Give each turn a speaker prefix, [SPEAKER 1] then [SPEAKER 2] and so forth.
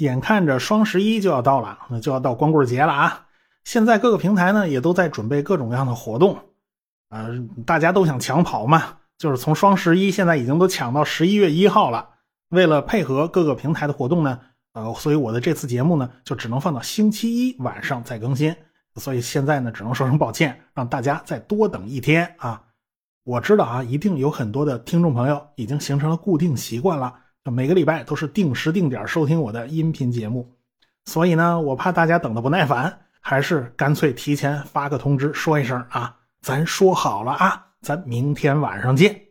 [SPEAKER 1] 眼看着双十一就要到了，那就要到光棍节了啊！现在各个平台呢也都在准备各种各样的活动，啊，大家都想抢跑嘛，就是从双十一现在已经都抢到十一月一号了。为了配合各个平台的活动呢，呃，所以我的这次节目呢就只能放到星期一晚上再更新。所以现在呢只能说声抱歉，让大家再多等一天啊！我知道啊，一定有很多的听众朋友已经形成了固定习惯了。每个礼拜都是定时定点收听我的音频节目，所以呢，我怕大家等的不耐烦，还是干脆提前发个通知，说一声啊，咱说好了啊，咱明天晚上见。